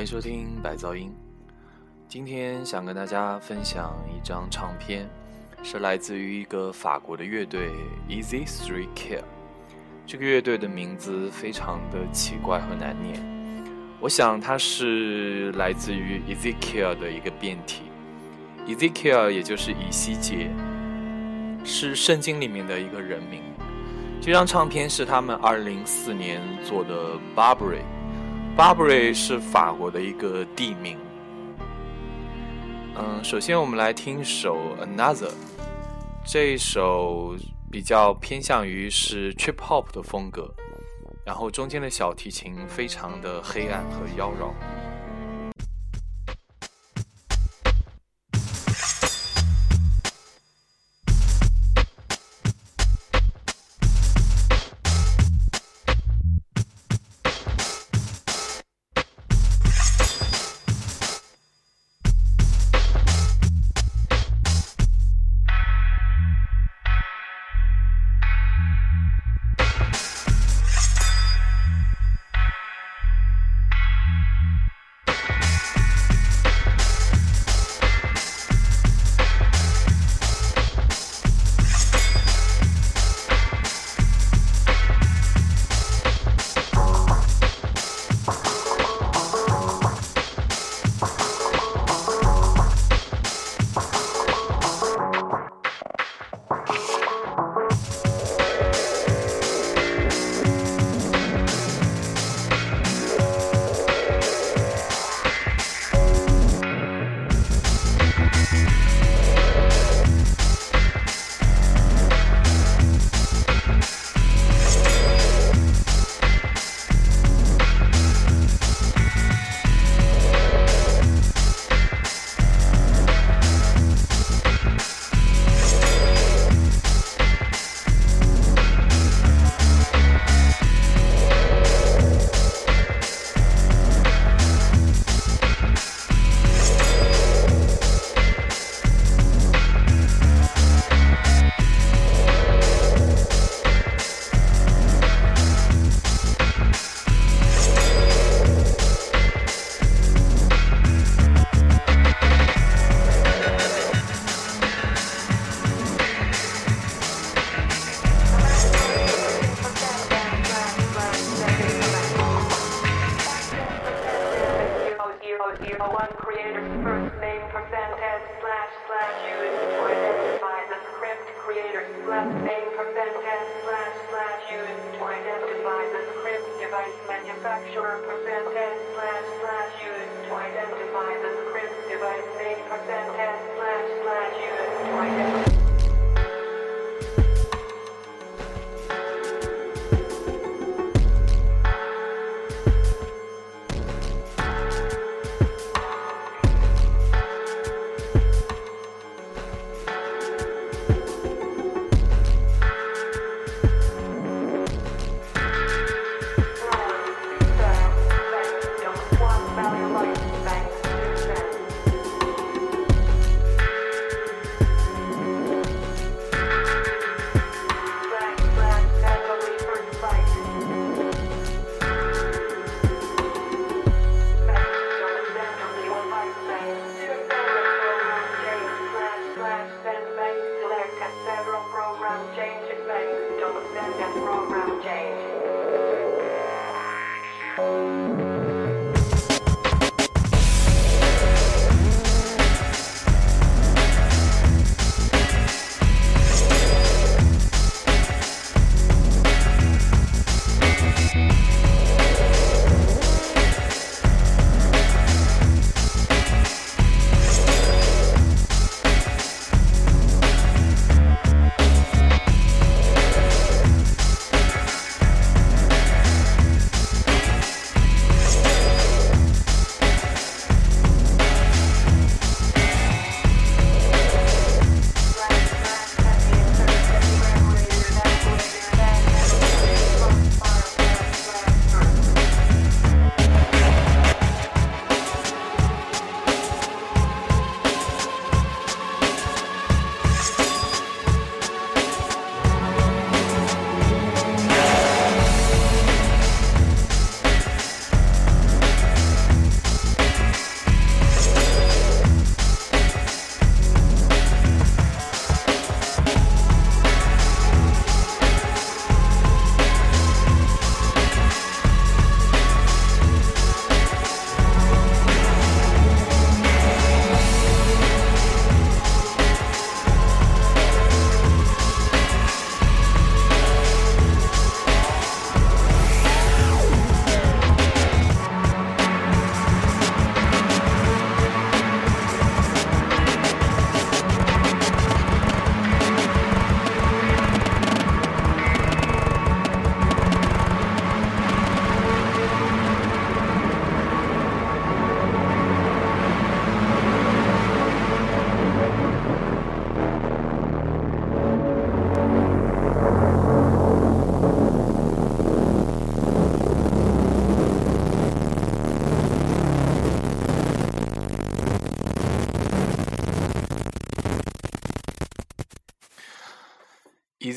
欢迎收听百噪音。今天想跟大家分享一张唱片，是来自于一个法国的乐队 Easy Three Care。这个乐队的名字非常的奇怪和难念，我想它是来自于 Ezekiel 的一个变体。Ezekiel 也就是以西结，是圣经里面的一个人名。这张唱片是他们2004年做的 Barbary Barbary 是法国的一个地名。嗯，首先我们来听一首 Another，这一首比较偏向于是 Trip Hop 的风格，然后中间的小提琴非常的黑暗和妖娆。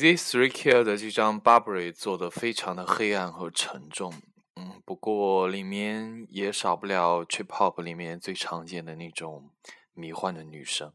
This Three Kill 的这张 Burberry 做的非常的黑暗和沉重，嗯，不过里面也少不了 Trip Hop 里面最常见的那种迷幻的女声。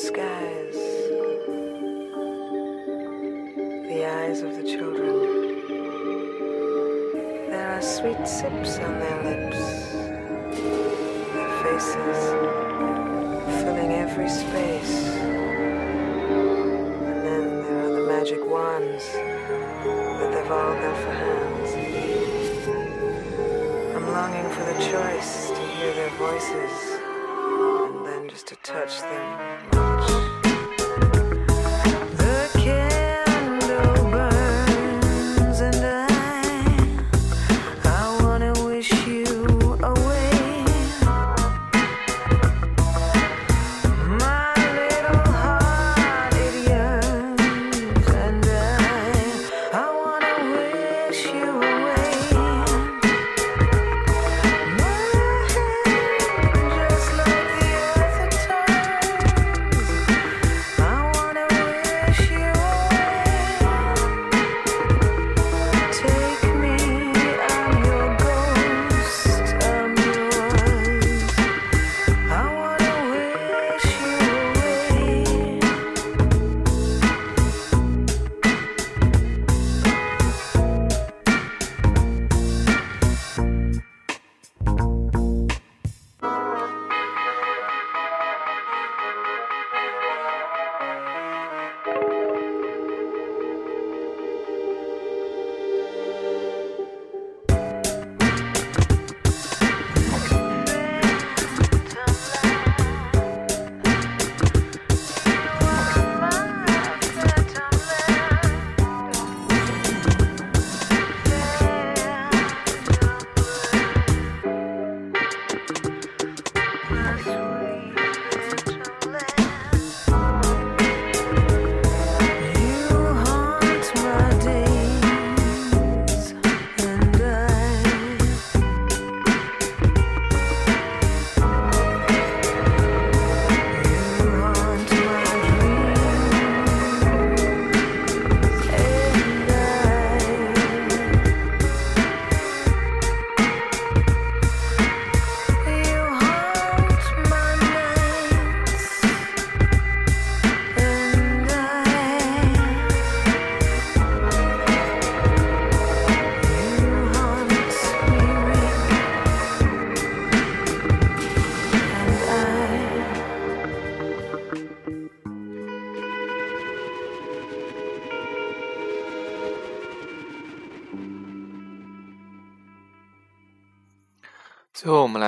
skies, the eyes of the children. There are sweet sips on their lips, their faces filling every space. And then there are the magic wands that they've all got for hands. I'm longing for the choice to hear their voices and then just to touch them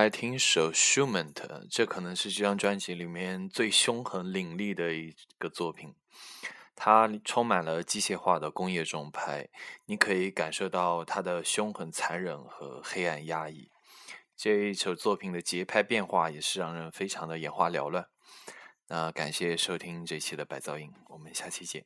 来听首 Schumann，这可能是这张专辑里面最凶狠凌厉的一个作品。它充满了机械化的工业重拍，你可以感受到它的凶狠、残忍和黑暗压抑。这一首作品的节拍变化也是让人非常的眼花缭乱。那感谢收听这期的白噪音，我们下期见。